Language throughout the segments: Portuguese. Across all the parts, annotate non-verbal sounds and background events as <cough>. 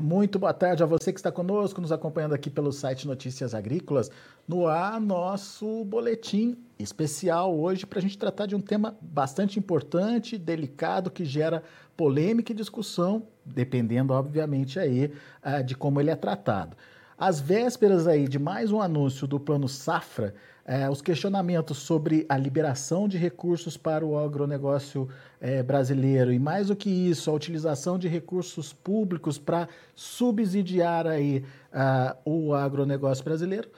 Muito boa tarde a você que está conosco, nos acompanhando aqui pelo site Notícias Agrícolas. No ar, nosso boletim especial hoje para a gente tratar de um tema bastante importante, delicado, que gera polêmica e discussão, dependendo, obviamente, aí ah, de como ele é tratado. Às vésperas aí de mais um anúncio do Plano Safra, é, os questionamentos sobre a liberação de recursos para o agronegócio é, brasileiro e, mais do que isso, a utilização de recursos públicos para subsidiar aí, uh, o agronegócio brasileiro,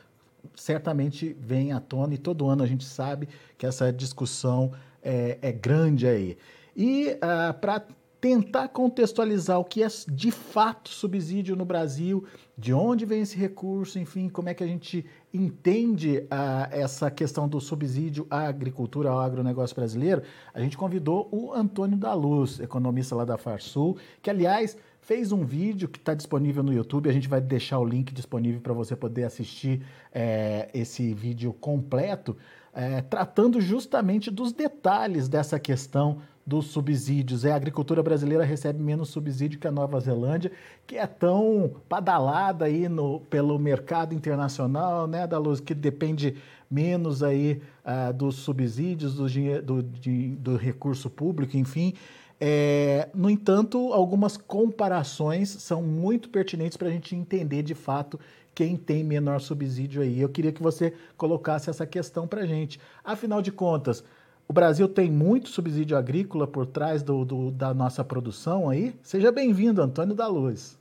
certamente vem à tona e todo ano a gente sabe que essa discussão é, é grande aí. E uh, para tentar contextualizar o que é de fato subsídio no Brasil, de onde vem esse recurso, enfim, como é que a gente entende uh, essa questão do subsídio à agricultura, ao agronegócio brasileiro, a gente convidou o Antônio da Luz, economista lá da Farsul, que, aliás, fez um vídeo que está disponível no YouTube. A gente vai deixar o link disponível para você poder assistir é, esse vídeo completo, é, tratando justamente dos detalhes dessa questão dos subsídios. É, a agricultura brasileira recebe menos subsídio que a Nova Zelândia, que é tão badalada aí no, pelo mercado internacional, né, da luz, que depende menos aí uh, dos subsídios, do, do, de, do recurso público, enfim. É, no entanto, algumas comparações são muito pertinentes para a gente entender de fato quem tem menor subsídio aí. Eu queria que você colocasse essa questão para a gente. Afinal de contas, o Brasil tem muito subsídio agrícola por trás do, do da nossa produção aí. Seja bem-vindo, Antônio da Luz.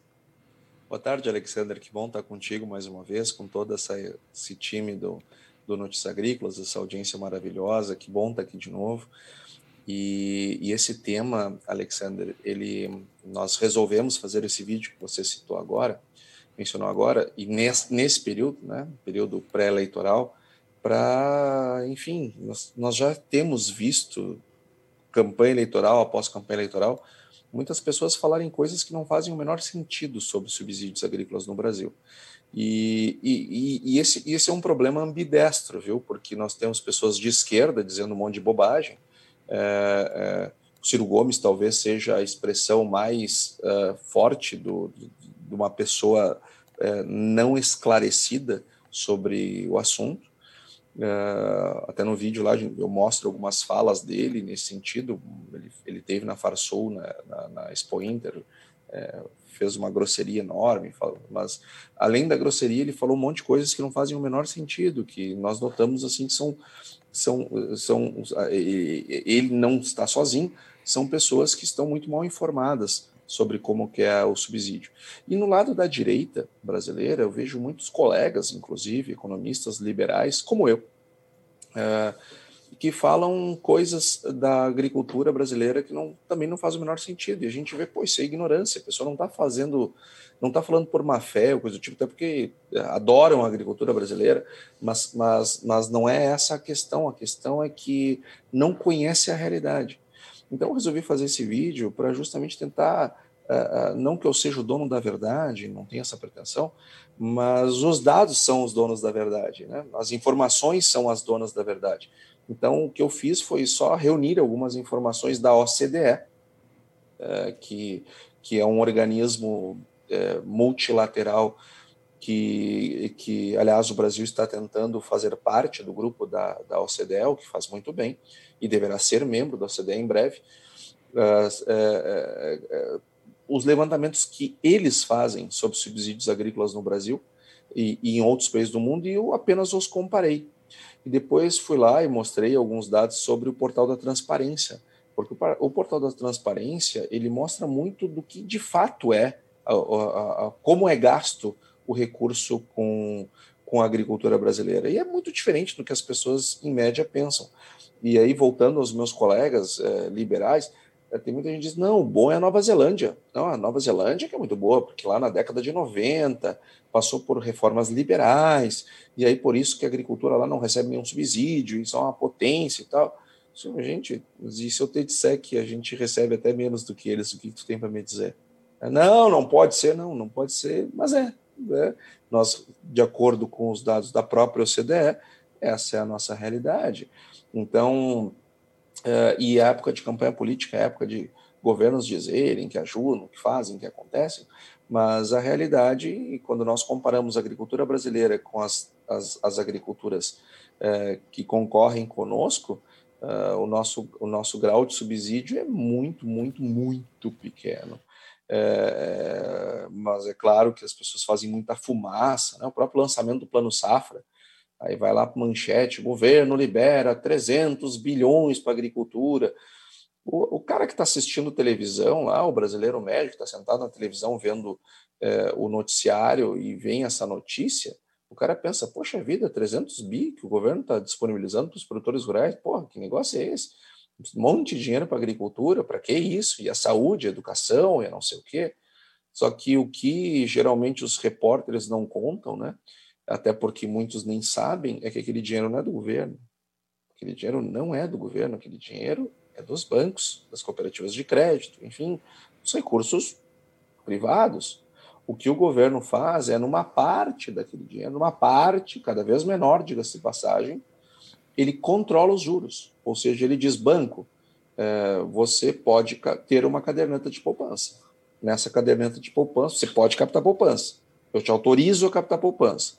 Boa tarde, Alexander. Que bom estar contigo mais uma vez, com todo essa, esse time do, do Notícias Agrícolas, essa audiência maravilhosa. Que bom estar aqui de novo. E, e, esse tema, Alexander, ele, nós resolvemos fazer esse vídeo que você citou agora, mencionou agora, e nesse, nesse período, né, período pré-eleitoral, para, enfim, nós, nós já temos visto campanha eleitoral após campanha eleitoral, muitas pessoas falarem coisas que não fazem o menor sentido sobre subsídios agrícolas no Brasil. E, e, e, esse, esse é um problema ambidestro, viu? Porque nós temos pessoas de esquerda dizendo um monte de bobagem. É, é, Ciro Gomes talvez seja a expressão mais uh, forte do, de uma pessoa uh, não esclarecida sobre o assunto. Uh, até no vídeo lá eu mostro algumas falas dele nesse sentido. Ele, ele teve na Farsoul, na, na, na Expo Inter, é, fez uma grosseria enorme, mas além da grosseria, ele falou um monte de coisas que não fazem o menor sentido, que nós notamos assim que são. são, são ele não está sozinho, são pessoas que estão muito mal informadas sobre como que é o subsídio. E no lado da direita brasileira, eu vejo muitos colegas, inclusive economistas liberais, como eu, é, que falam coisas da agricultura brasileira que não, também não faz o menor sentido. E a gente vê, pô, isso é ignorância, a pessoa não está fazendo, não está falando por má fé ou coisa do tipo, até porque adoram a agricultura brasileira, mas, mas, mas não é essa a questão. A questão é que não conhece a realidade. Então, eu resolvi fazer esse vídeo para justamente tentar, uh, uh, não que eu seja o dono da verdade, não tenho essa pretensão, mas os dados são os donos da verdade, né? as informações são as donas da verdade. Então, o que eu fiz foi só reunir algumas informações da OCDE, uh, eh, que, que é um organismo eh, multilateral que, que, aliás, o Brasil está tentando fazer parte do grupo da, da OCDE, o que faz muito bem, e deverá ser membro da OCDE em breve. Uh, os levantamentos que eles fazem sobre subsídios agrícolas no Brasil e, e, em outros países do mundo, e eu apenas os comparei. E depois fui lá e mostrei alguns dados sobre o portal da transparência, porque o, o portal da transparência ele mostra muito do que de fato é, a, a, a, como é gasto o recurso com, com a agricultura brasileira. E é muito diferente do que as pessoas, em média, pensam. E aí, voltando aos meus colegas é, liberais, é, tem muita gente que diz, não, o bom é a Nova Zelândia. Não, a Nova Zelândia que é muito boa, porque lá na década de 90 passou por reformas liberais, e aí por isso que a agricultura lá não recebe nenhum subsídio, isso é uma potência e tal. Gente, e se eu te disser que a gente recebe até menos do que eles, o que tu tem para me dizer? Não, não pode ser, não, não pode ser, mas é, né? Nós, de acordo com os dados da própria OCDE, essa é a nossa realidade. Então, uh, e a época de campanha política, a época de, governos dizerem que ajudam, que fazem, que acontecem, mas a realidade, quando nós comparamos a agricultura brasileira com as, as, as agriculturas é, que concorrem conosco, uh, o, nosso, o nosso grau de subsídio é muito, muito, muito pequeno. É, mas é claro que as pessoas fazem muita fumaça, né? o próprio lançamento do Plano Safra, aí vai lá para manchete, o governo libera 300 bilhões para agricultura, o, o cara que está assistindo televisão lá, o brasileiro médio que está sentado na televisão vendo é, o noticiário e vem essa notícia, o cara pensa, poxa vida, 300 bi que o governo está disponibilizando para os produtores rurais, porra, que negócio é esse? Um monte de dinheiro para agricultura, para que isso? E a saúde, a educação, e não sei o quê. Só que o que geralmente os repórteres não contam, né? até porque muitos nem sabem, é que aquele dinheiro não é do governo. Aquele dinheiro não é do governo, aquele dinheiro é dos bancos, das cooperativas de crédito, enfim, os recursos privados. O que o governo faz é, numa parte daquele dinheiro, numa parte cada vez menor, diga-se de passagem, ele controla os juros. Ou seja, ele diz: banco, é, você pode ter uma caderneta de poupança. Nessa caderneta de poupança, você pode captar poupança. Eu te autorizo a captar poupança.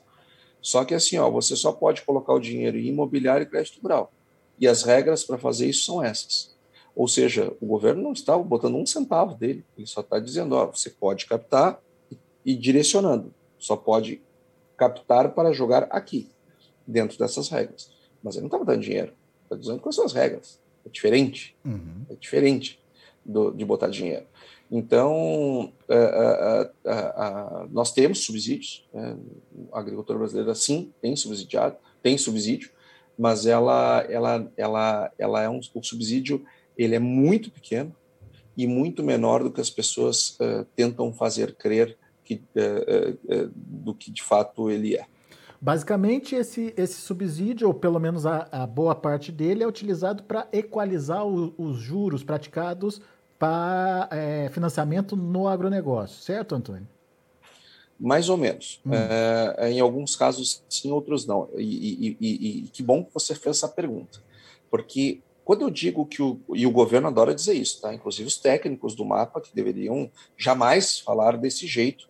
Só que assim, ó, você só pode colocar o dinheiro em imobiliário e crédito rural. E as regras para fazer isso são essas. Ou seja, o governo não está botando um centavo dele, ele só está dizendo: ó, você pode captar e direcionando, só pode captar para jogar aqui, dentro dessas regras. Mas ele não está botando dinheiro, está dizendo quais são as regras. É diferente, uhum. é diferente do, de botar dinheiro. Então, é, é, é, nós temos subsídios, né? a agricultura brasileira sim tem subsidiado, tem subsídio, mas ela, ela, ela, ela é um, o subsídio ele é muito pequeno e muito menor do que as pessoas uh, tentam fazer crer que, uh, uh, do que de fato ele é. Basicamente, esse, esse subsídio, ou pelo menos a, a boa parte dele, é utilizado para equalizar o, os juros praticados para é, financiamento no agronegócio, certo, Antônio? Mais ou menos. Hum. É, em alguns casos, sim, outros não. E, e, e, e que bom que você fez essa pergunta, porque quando eu digo que o, e o governo adora dizer isso, tá? Inclusive os técnicos do mapa que deveriam jamais falar desse jeito,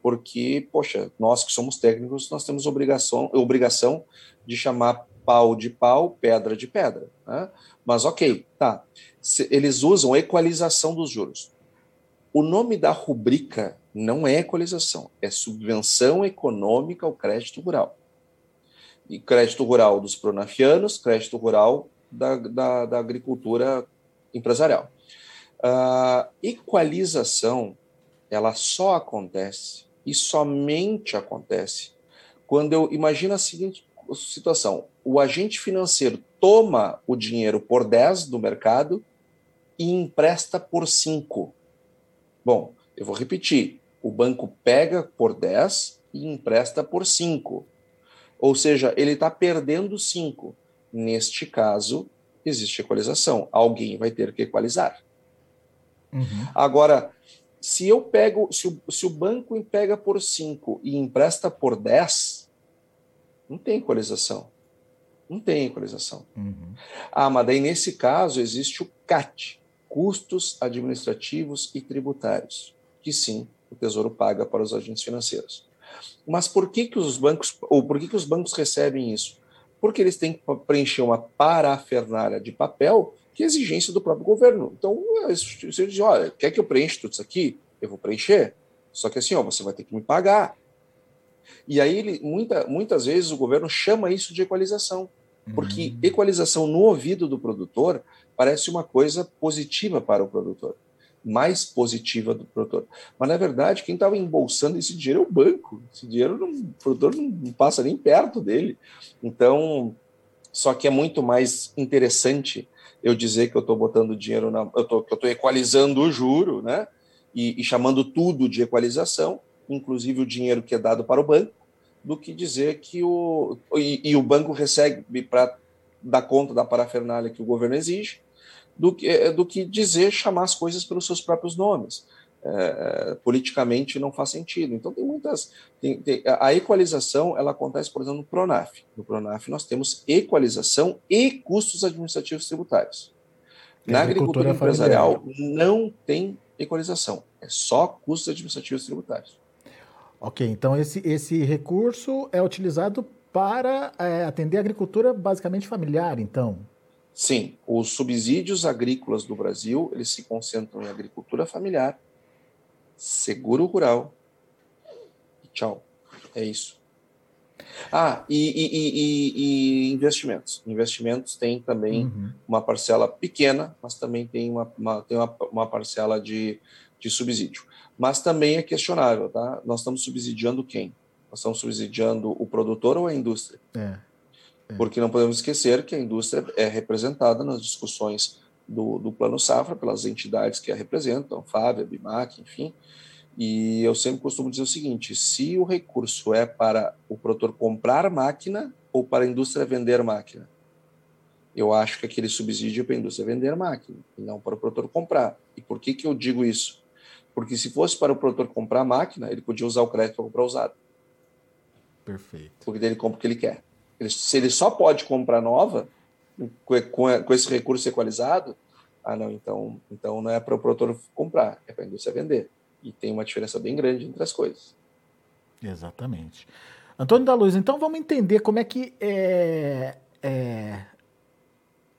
porque, poxa, nós que somos técnicos, nós temos obrigação, obrigação de chamar pau de pau, pedra de pedra. Né? Mas ok, tá. Eles usam equalização dos juros. O nome da rubrica não é equalização, é subvenção econômica ao crédito rural. E crédito rural dos pronafianos, crédito rural da, da, da agricultura empresarial. A equalização ela só acontece e somente acontece quando eu imagino a seguinte situação: o agente financeiro toma o dinheiro por 10 do mercado e empresta por 5. Bom, eu vou repetir: o banco pega por 10 e empresta por 5. Ou seja, ele está perdendo 5. Neste caso, existe equalização. Alguém vai ter que equalizar. Uhum. Agora, se eu pego, se o, se o banco pega por 5 e empresta por 10, não tem equalização. Não tem equalização. Uhum. Ah, mas daí nesse caso existe o CAT, custos administrativos e tributários, que sim, o Tesouro paga para os agentes financeiros. Mas por que, que os bancos, ou por que, que os bancos recebem isso? porque eles têm que preencher uma parafernália de papel que é exigência do próprio governo. Então, você diz, olha, quer que eu preencha tudo isso aqui? Eu vou preencher. Só que assim, ó, você vai ter que me pagar. E aí, ele, muita, muitas vezes, o governo chama isso de equalização, porque uhum. equalização no ouvido do produtor parece uma coisa positiva para o produtor mais positiva do produtor. Mas, na verdade, quem estava embolsando esse dinheiro é o banco. Esse dinheiro, não, o produtor não passa nem perto dele. Então, só que é muito mais interessante eu dizer que eu estou botando dinheiro na. Eu tô, que eu estou equalizando o juro, né? E, e, chamando tudo de equalização, inclusive o dinheiro que é dado para o banco, do que dizer que o. E, e o banco recebe para dar conta da parafernália que o governo exige, do que, é, do que dizer, chamar as coisas pelos seus próprios nomes. É, politicamente não faz sentido. Então tem muitas. Tem, tem, a equalização ela acontece, por exemplo, no Pronaf. No Pronaf nós temos equalização e custos administrativos tributários. Na agricultura, agricultura empresarial não tem equalização, é só custos administrativos tributários. Ok, então esse, esse recurso é utilizado para é, atender a agricultura basicamente familiar, então? Sim, os subsídios agrícolas do Brasil, eles se concentram em agricultura familiar, seguro rural e tchau. É isso. Ah, e, e, e, e investimentos. Investimentos tem também uhum. uma parcela pequena, mas também tem uma, uma tem uma, uma parcela de, de subsídio. Mas também é questionável, tá? Nós estamos subsidiando quem? Nós estamos subsidiando o produtor ou a indústria? É. É. Porque não podemos esquecer que a indústria é representada nas discussões do, do Plano Safra pelas entidades que a representam, FAB, BIMAC, enfim. E eu sempre costumo dizer o seguinte: se o recurso é para o produtor comprar máquina ou para a indústria vender máquina, eu acho que aquele subsídio é para a indústria vender máquina e não para o produtor comprar. E por que, que eu digo isso? Porque se fosse para o produtor comprar máquina, ele podia usar o crédito para comprar usado. Perfeito. Porque ele compra o que ele quer. Ele, se ele só pode comprar nova, com, com, com esse recurso equalizado, ah, não, então, então não é para o produtor comprar, é para a indústria vender. E tem uma diferença bem grande entre as coisas. Exatamente. Antônio da Luz, então vamos entender como é que é, é,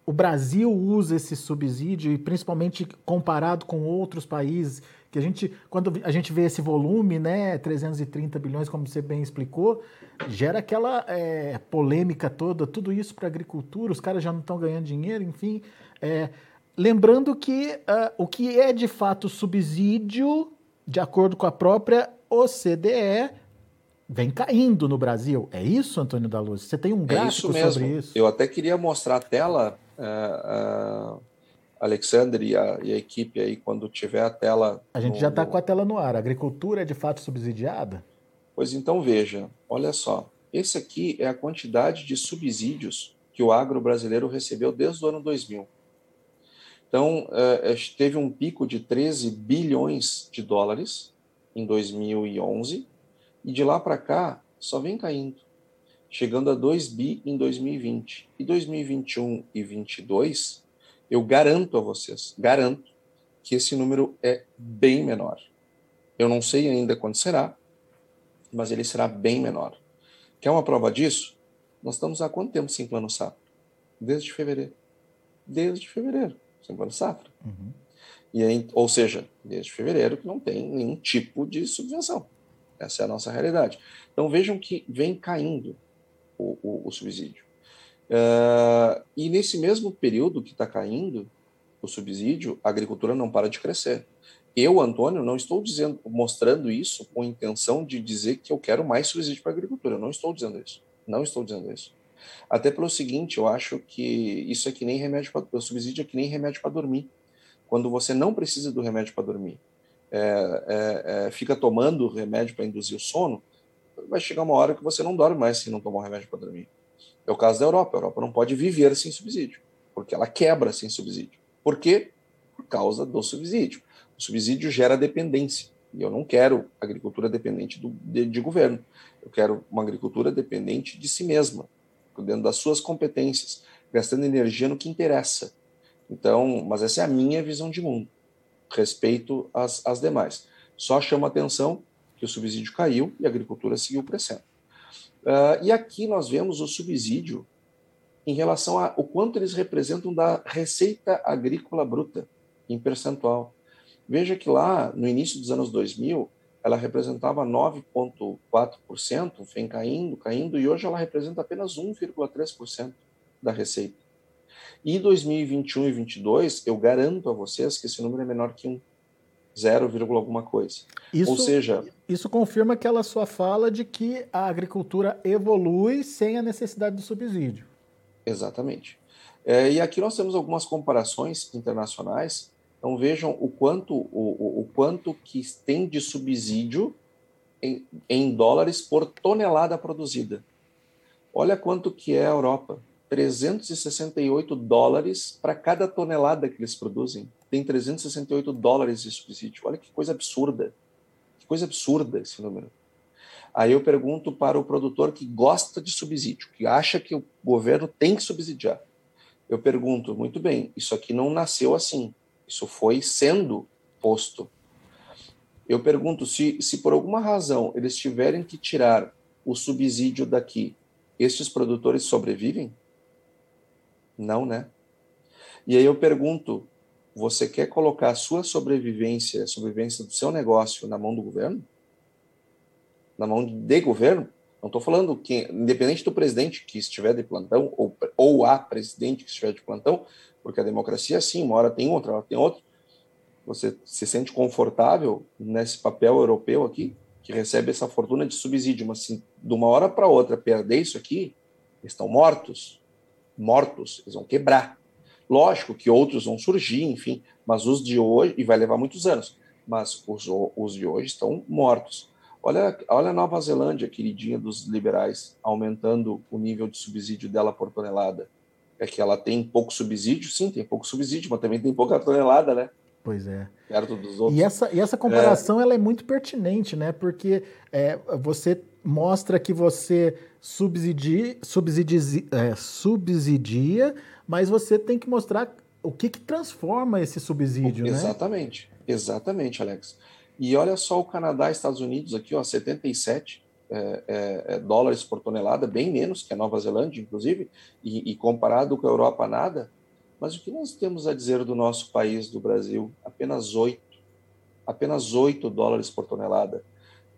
o Brasil usa esse subsídio, e principalmente comparado com outros países, que a gente, quando a gente vê esse volume, né, 330 bilhões, como você bem explicou, gera aquela é, polêmica toda, tudo isso para agricultura, os caras já não estão ganhando dinheiro, enfim. É, lembrando que uh, o que é de fato subsídio, de acordo com a própria OCDE, vem caindo no Brasil. É isso, Antônio da Luz? Você tem um gráfico é isso sobre isso? Eu até queria mostrar a tela, uh, uh, Alexander e a, e a, equipe aí, quando tiver a tela. A gente no, já está com a tela no ar. A agricultura é de fato subsidiada? Pois então veja, olha só, esse aqui é a quantidade de subsídios que o agro brasileiro recebeu desde o ano 2000. Então, é, é, teve um pico de 13 bilhões de dólares em 2011 e de lá para cá só vem caindo, chegando a 2 bi em 2020. E 2021 e 2022, eu garanto a vocês, garanto que esse número é bem menor. Eu não sei ainda quando será, mas ele será bem menor. Quer uma prova disso? Nós estamos há quanto tempo sem plano safra? Desde fevereiro. Desde fevereiro, sem plano safra. Uhum. E aí, ou seja, desde fevereiro que não tem nenhum tipo de subvenção. Essa é a nossa realidade. Então vejam que vem caindo o, o, o subsídio. Uh, e nesse mesmo período que está caindo o subsídio, a agricultura não para de crescer. Eu, Antônio, não estou dizendo, mostrando isso com intenção de dizer que eu quero mais subsídio para a agricultura. Eu não estou dizendo isso. Não estou dizendo isso. Até pelo seguinte, eu acho que isso é que nem remédio para o subsídio é que nem remédio para dormir. Quando você não precisa do remédio para dormir, é, é, é, fica tomando remédio para induzir o sono, vai chegar uma hora que você não dorme mais se não tomar remédio para dormir. É o caso da Europa. A Europa não pode viver sem subsídio, porque ela quebra sem subsídio. Por quê? Por causa do subsídio. O subsídio gera dependência. E eu não quero agricultura dependente do, de, de governo. Eu quero uma agricultura dependente de si mesma, dentro das suas competências, gastando energia no que interessa. Então, mas essa é a minha visão de mundo. Respeito às, às demais. Só chama atenção que o subsídio caiu e a agricultura seguiu crescendo. Uh, e aqui nós vemos o subsídio em relação ao quanto eles representam da receita agrícola bruta em percentual. Veja que lá, no início dos anos 2000, ela representava 9,4%, vem caindo, caindo, e hoje ela representa apenas 1,3% da receita. E 2021 e 2022, eu garanto a vocês que esse número é menor que 1, 0, alguma coisa. Isso, Ou seja... Isso confirma aquela sua fala de que a agricultura evolui sem a necessidade do subsídio. Exatamente. É, e aqui nós temos algumas comparações internacionais então vejam o quanto o, o, quanto que tem de subsídio em, em, dólares por tonelada produzida. Olha quanto que é a Europa. 368 dólares para cada tonelada que eles produzem. Tem 368 dólares de subsídio. Olha que coisa absurda. Que coisa absurda esse número. Aí eu pergunto para o produtor que gosta de subsídio, que acha que o governo tem que subsidiar. Eu pergunto, muito bem, isso aqui não nasceu assim, isso foi sendo posto. Eu pergunto se, se por alguma razão eles tiverem que tirar o subsídio daqui, estes produtores sobrevivem? Não, né? E aí eu pergunto, você quer colocar a sua sobrevivência, a sobrevivência do seu negócio na mão do governo? Na mão de governo? Não estou falando que, independente do presidente que estiver de plantão, ou, ou a presidente que estiver de plantão, porque a democracia, sim, uma hora tem outra, hora tem outra. Você se sente confortável nesse papel europeu aqui, que recebe essa fortuna de subsídio, mas assim, de uma hora para outra perder isso aqui, eles estão mortos, mortos, eles vão quebrar. Lógico que outros vão surgir, enfim, mas os de hoje, e vai levar muitos anos, mas os, os de hoje estão mortos. Olha, olha a Nova Zelândia, queridinha dos liberais, aumentando o nível de subsídio dela por tonelada. É que ela tem pouco subsídio? Sim, tem pouco subsídio, mas também tem pouca tonelada, né? Pois é. Perto dos outros. E essa, e essa comparação é... ela é muito pertinente, né? Porque é, você mostra que você subsidia, subsidia, é, subsidia, mas você tem que mostrar o que, que transforma esse subsídio, exatamente, né? Exatamente, exatamente, Alex. E olha só o Canadá e Estados Unidos aqui, ó, 77 é, é, é, dólares por tonelada, bem menos que a Nova Zelândia, inclusive, e, e comparado com a Europa, nada. Mas o que nós temos a dizer do nosso país, do Brasil? Apenas 8. Apenas 8 dólares por tonelada.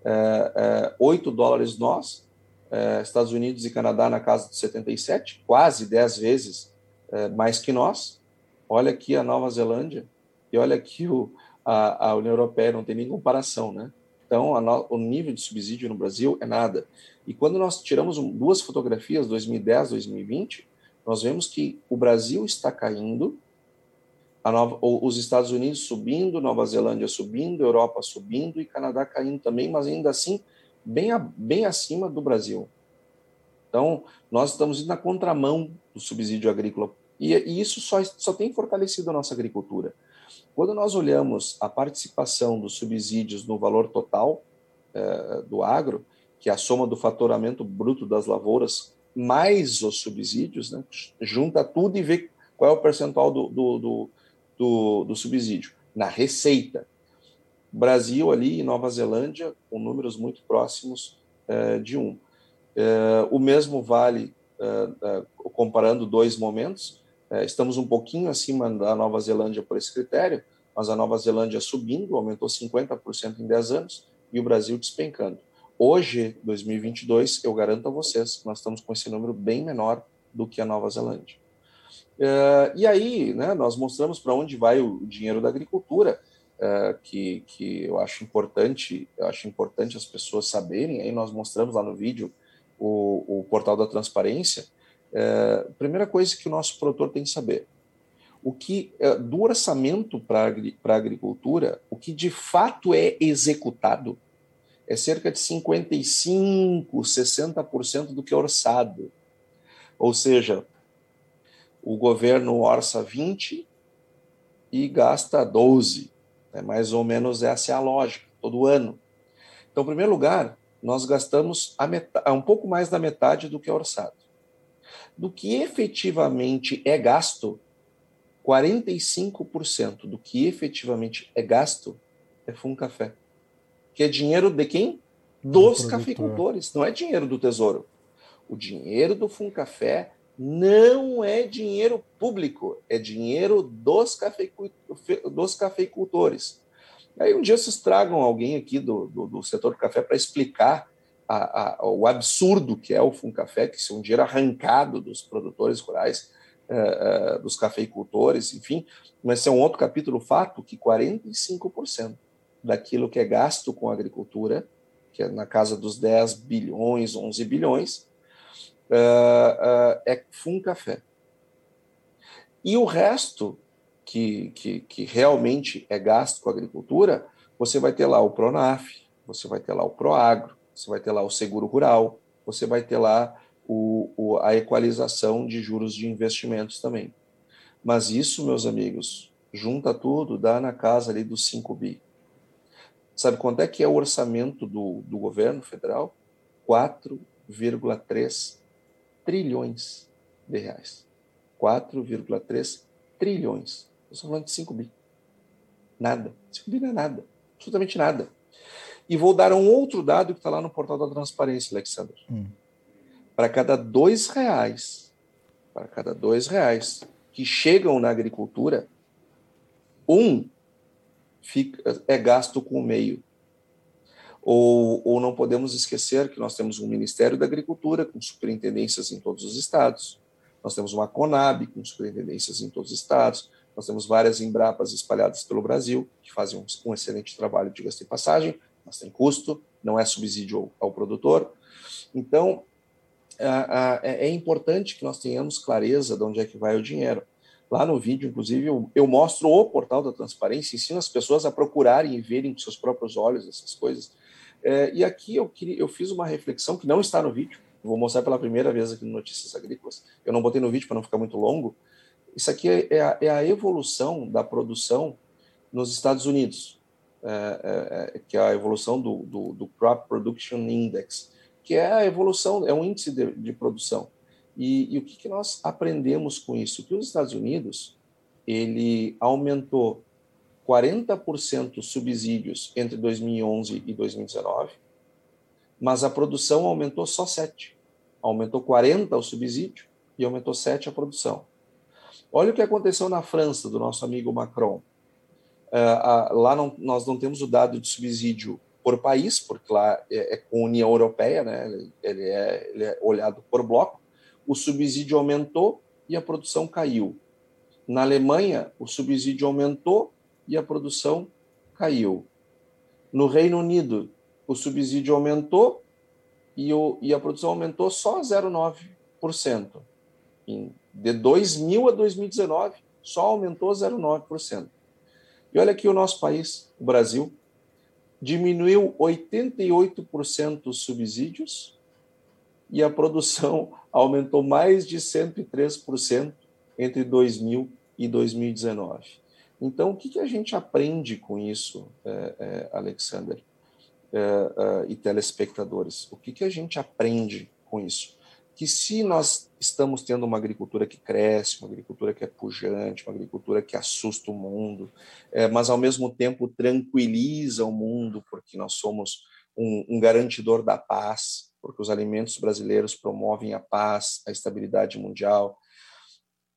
É, é, 8 dólares nós, é, Estados Unidos e Canadá na casa de 77, quase 10 vezes é, mais que nós. Olha aqui a Nova Zelândia e olha aqui o, a, a União Europeia, não tem nem comparação, né? Então, no, o nível de subsídio no Brasil é nada. E quando nós tiramos duas fotografias, 2010, 2020, nós vemos que o Brasil está caindo, Nova, os Estados Unidos subindo, Nova Zelândia subindo, Europa subindo e Canadá caindo também, mas ainda assim bem, a, bem acima do Brasil. Então, nós estamos indo na contramão do subsídio agrícola e, e isso só, só tem fortalecido a nossa agricultura. Quando nós olhamos a participação dos subsídios no valor total eh, do agro, que é a soma do faturamento bruto das lavouras mais os subsídios, né? junta tudo e vê qual é o percentual do, do, do, do, do subsídio. Na receita. Brasil ali e Nova Zelândia com números muito próximos eh, de um. Eh, o mesmo vale, comparando dois momentos, estamos um pouquinho acima da Nova Zelândia por esse critério, mas a Nova Zelândia subindo, aumentou 50% em 10 anos, e o Brasil despencando. Hoje, 2022, eu garanto a vocês nós estamos com esse número bem menor do que a Nova Zelândia. Uh, e aí, né, nós mostramos para onde vai o dinheiro da agricultura, uh, que, que eu acho importante, eu acho importante as pessoas saberem. Aí nós mostramos lá no vídeo o, o portal da transparência. Uh, primeira coisa que o nosso produtor tem que saber: o que do orçamento para a agricultura, o que de fato é executado é cerca de 55, 60% do que é orçado. Ou seja, o governo orça 20 e gasta 12. É mais ou menos essa é a lógica, todo ano. Então, em primeiro lugar, nós gastamos a metade, um pouco mais da metade do que é orçado. Do que efetivamente é gasto, 45% do que efetivamente é gasto é fundo café que é dinheiro de quem? Dos cafeicultores, não é dinheiro do Tesouro. O dinheiro do Funcafé não é dinheiro público, é dinheiro dos, dos cafeicultores. Aí um dia vocês tragam alguém aqui do, do, do setor do café para explicar a, a, o absurdo que é o Funcafé, que é um dinheiro arrancado dos produtores rurais, uh, uh, dos cafeicultores, enfim, mas é um outro capítulo, fato que 45% daquilo que é gasto com a agricultura, que é na casa dos 10 bilhões, 11 bilhões, uh, é fundo café. E o resto, que, que, que realmente é gasto com a agricultura, você vai ter lá o Pronaf, você vai ter lá o Proagro, você vai ter lá o seguro rural, você vai ter lá o, o, a equalização de juros de investimentos também. Mas isso, meus amigos, junta tudo, dá na casa ali dos 5 bi. Sabe quanto é que é o orçamento do, do governo federal? 4,3 trilhões de reais. 4,3 trilhões. Estamos falando de 5 bi. Nada. 5 bi não é nada. Absolutamente nada. E vou dar um outro dado que está lá no portal da transparência, Alexandre. Hum. Para cada dois reais, para cada dois reais que chegam na agricultura, um fica, é gasto com o meio. Ou, ou não podemos esquecer que nós temos um Ministério da Agricultura com superintendências em todos os estados, nós temos uma Conab com superintendências em todos os estados, nós temos várias Embrapas espalhadas pelo Brasil, que fazem um, um excelente trabalho, de gasto e passagem, mas tem custo, não é subsídio ao, produtor. Então, é, é importante que nós tenhamos clareza de onde é que vai o dinheiro. Lá no vídeo, inclusive, eu, mostro o portal da transparência, ensino as pessoas a procurarem e verem com seus próprios olhos essas coisas. É, e aqui eu, eu fiz uma reflexão que não está no vídeo, vou mostrar pela primeira vez aqui no Notícias Agrícolas. Eu não botei no vídeo para não ficar muito longo. Isso aqui é, é a evolução da produção nos Estados Unidos, é, é, é, que é a evolução do, do, do, Crop Production Index, que é a evolução, é um índice de, de produção. E, e, o que, que nós aprendemos com isso? Que os Estados Unidos ele aumentou 40% subsídios entre 2011 e 2019, mas a produção aumentou só 7. Aumentou 40 o subsídio e aumentou 7 a produção. Olha o que aconteceu na França, do nosso amigo Macron. Uh, uh, lá não, nós não temos o dado de subsídio por país, porque lá é, é com União Europeia, né? ele, ele, é, ele é olhado por bloco, o subsídio aumentou e a produção caiu. Na Alemanha, o subsídio aumentou e a produção caiu. No Reino Unido, o subsídio aumentou e, o, e a produção aumentou só 0,9%. De 2000 a 2019, só aumentou 0,9%. E olha aqui o nosso país, o Brasil, diminuiu 88% os subsídios e a produção <laughs> aumentou mais de 103% entre 2000 e 2019. Então, o que, que a gente aprende com isso, é, é, Alexander é, é, e telespectadores? O que, que a gente aprende com isso? Que se nós estamos tendo uma agricultura que cresce, uma agricultura que é pujante, uma agricultura que assusta o mundo, é, mas ao mesmo tempo tranquiliza o mundo, porque nós somos um, um garantidor da paz, porque os alimentos brasileiros promovem a paz, a estabilidade mundial.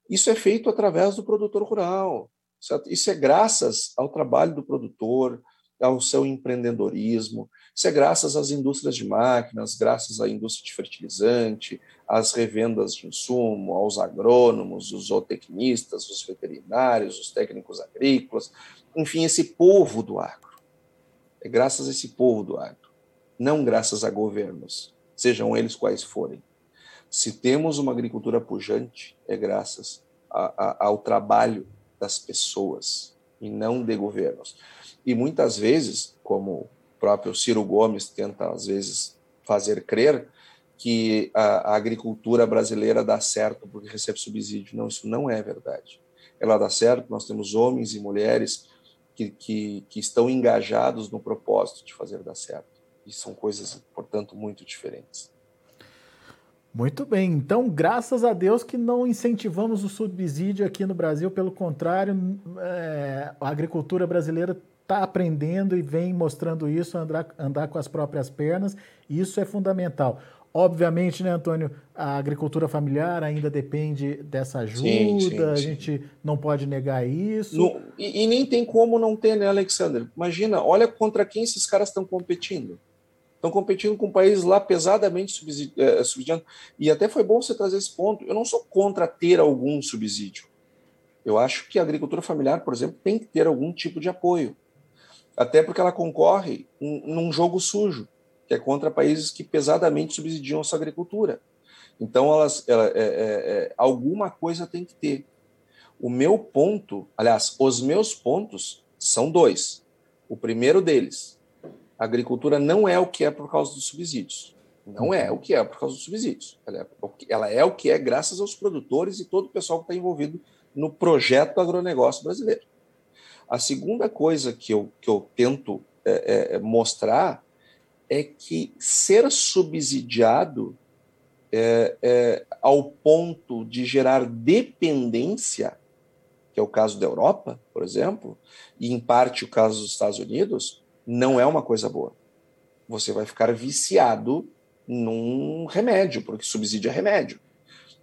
Isso é feito através do produtor rural. Certo? Isso é graças ao trabalho do produtor, ao seu empreendedorismo. Isso é graças às indústrias de máquinas, graças à indústria de fertilizante, às revendas de insumo, aos agrônomos, os zootecnistas, os veterinários, os técnicos agrícolas, enfim, esse povo do agro. É graças a esse povo do agro, não graças a governos sejam eles quais forem. Se temos uma agricultura pujante, é graças a, a, ao trabalho das pessoas e não de governos. E muitas vezes, como o próprio Ciro Gomes tenta às vezes fazer crer, que a, a agricultura brasileira dá certo porque recebe subsídio. Não, isso não é verdade. Ela dá certo, nós temos homens e mulheres que, que, que estão engajados no propósito de fazer dar certo. E são coisas, portanto, muito diferentes. Muito bem, então graças a Deus que não incentivamos o subsídio aqui no Brasil, pelo contrário, é, a agricultura brasileira está aprendendo e vem mostrando isso, andar, andar com as próprias pernas, e isso é fundamental. Obviamente, né, Antônio, a agricultura familiar ainda depende dessa ajuda, sim, sim, a gente não pode negar isso. No, e, e, nem tem como não ter, né, Alexander? Imagina, olha contra quem esses caras estão competindo estão competindo com países lá pesadamente é, subsidiando. E até foi bom você trazer esse ponto. Eu não sou contra ter algum subsídio. Eu acho que a agricultura familiar, por exemplo, tem que ter algum tipo de apoio. Até porque ela concorre num jogo sujo, que é contra países que pesadamente subsidiam a sua agricultura. Então, elas, ela, é, é, é, alguma coisa tem que ter. O meu ponto, aliás, os meus pontos são dois. O primeiro deles, a agricultura não é o que é por causa dos subsídios. Não é o que é por causa dos subsídios. Ela é, ela é o que é graças aos produtores e todo o pessoal que está envolvido no projeto do agronegócio brasileiro. A segunda coisa que eu, que eu tento é, é, mostrar é que ser subsidiado é, é, ao ponto de gerar dependência, que é o caso da Europa, por exemplo, e em parte o caso dos Estados Unidos, não é uma coisa boa. Você vai ficar viciado num remédio, porque subsídio é remédio.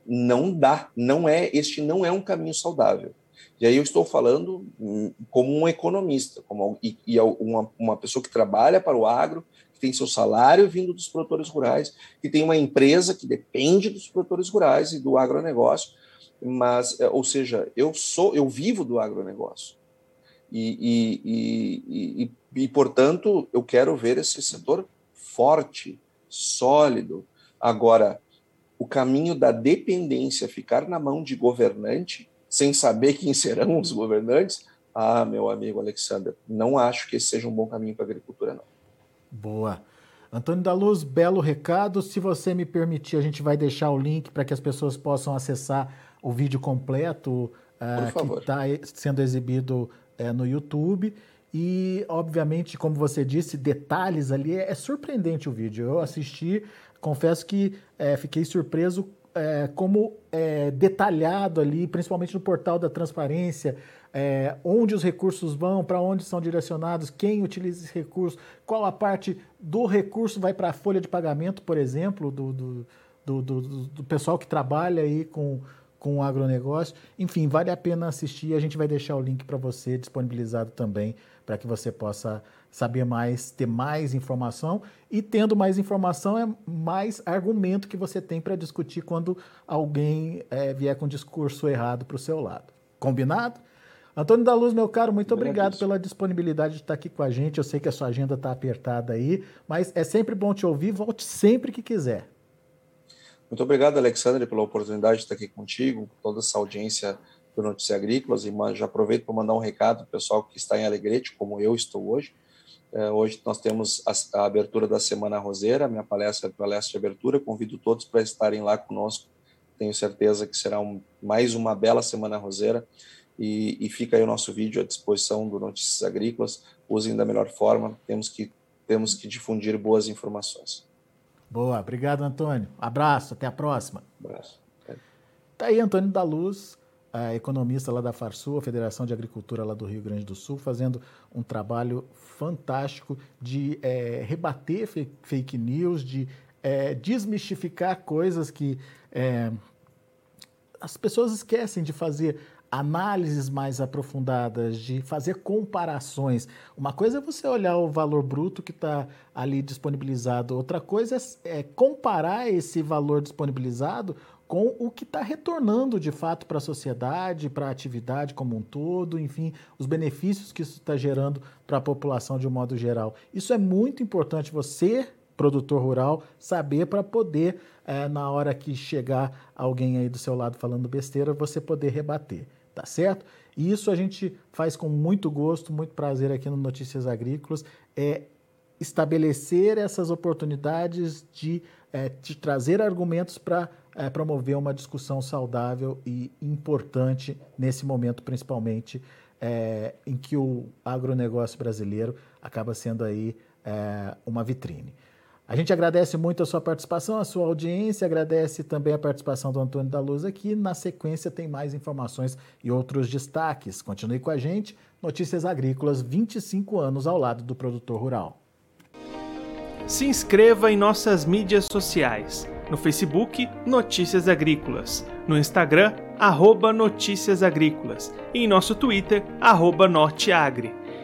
Não dá, não é, este não é um caminho saudável. E aí eu estou falando hum, como um economista, como e, e uma, uma pessoa que trabalha para o agro, que tem seu salário vindo dos produtores rurais, que tem uma empresa que depende dos produtores rurais e do agronegócio, mas, é, ou seja, eu sou, eu vivo do agronegócio. E, e, e, e, portanto, eu quero ver esse setor forte, sólido. Agora, o caminho da dependência ficar na mão de governante, sem saber quem <laughs> serão os governantes, ah, meu amigo Alexander, não acho que esse seja um bom caminho para a agricultura, não. Boa. Antônio da Luz, belo recado. Se você me permitir, a gente vai deixar o link para que as pessoas possam acessar o vídeo completo uh, que está sendo exibido uh, no YouTube. E, obviamente, como você disse, detalhes ali. É, é surpreendente o vídeo. Eu assisti, confesso que é, fiquei surpreso é, como é detalhado ali, principalmente no portal da transparência, é, onde os recursos vão, para onde são direcionados, quem utiliza esse recurso, qual a parte do recurso vai para a folha de pagamento, por exemplo, do, do, do, do, do pessoal que trabalha aí com, com o agronegócio. Enfim, vale a pena assistir. A gente vai deixar o link para você disponibilizado também, para que você possa saber mais, ter mais informação. E tendo mais informação, é mais argumento que você tem para discutir quando alguém é, vier com um discurso errado para o seu lado. Combinado? Antônio da Luz, meu caro, muito obrigado pela disponibilidade de estar aqui com a gente. Eu sei que a sua agenda está apertada aí, mas é sempre bom te ouvir. Volte sempre que quiser. Muito obrigado, Alexandre, pela oportunidade de estar aqui contigo, toda essa audiência do Notícias Agrícolas. E já aproveito para mandar um recado para o pessoal que está em Alegrete, como eu estou hoje. É, hoje nós temos a, a, abertura da Semana Roseira, minha palestra é palestra de abertura. Convido todos para estarem lá conosco. Tenho certeza que será um, mais uma bela Semana Roseira e, e, fica aí o nosso vídeo à disposição do Notícias Agrícolas. Usem da melhor forma, temos que, temos que difundir boas informações. Boa, obrigado, Antônio. Abraço, até a próxima. Abraço. Tá aí Antônio da Luz, economista lá da Farsul, Federação de Agricultura lá do Rio Grande do Sul, fazendo um trabalho fantástico de é, rebater fake news, de é, desmistificar coisas que é, as pessoas esquecem de fazer análises mais aprofundadas, de fazer comparações. Uma coisa é você olhar o valor bruto que está ali disponibilizado, outra coisa é, é comparar esse valor disponibilizado com o que está retornando de fato para a sociedade, para a atividade como um todo, enfim, os benefícios que isso está gerando para a população de um modo geral. Isso é muito importante você, produtor rural, saber para poder, é, na hora que chegar alguém aí do seu lado falando besteira, você poder rebater tá certo? E isso a gente faz com muito gosto, muito prazer aqui no Notícias Agrícolas, é estabelecer essas oportunidades de, é, de trazer argumentos para é, promover uma discussão saudável e importante nesse momento, principalmente é, em que o agronegócio brasileiro acaba sendo aí é, uma vitrine. A gente agradece muito a sua participação, a sua audiência, agradece também a participação do Antônio da Luz aqui. Na sequência tem mais informações e outros destaques. Continue com a gente. Notícias Agrícolas, 25 anos ao lado do produtor rural. Se inscreva em nossas mídias sociais. No Facebook, Notícias Agrícolas. No Instagram, arroba Notícias Agrícolas. E em nosso Twitter, arroba Norteagri.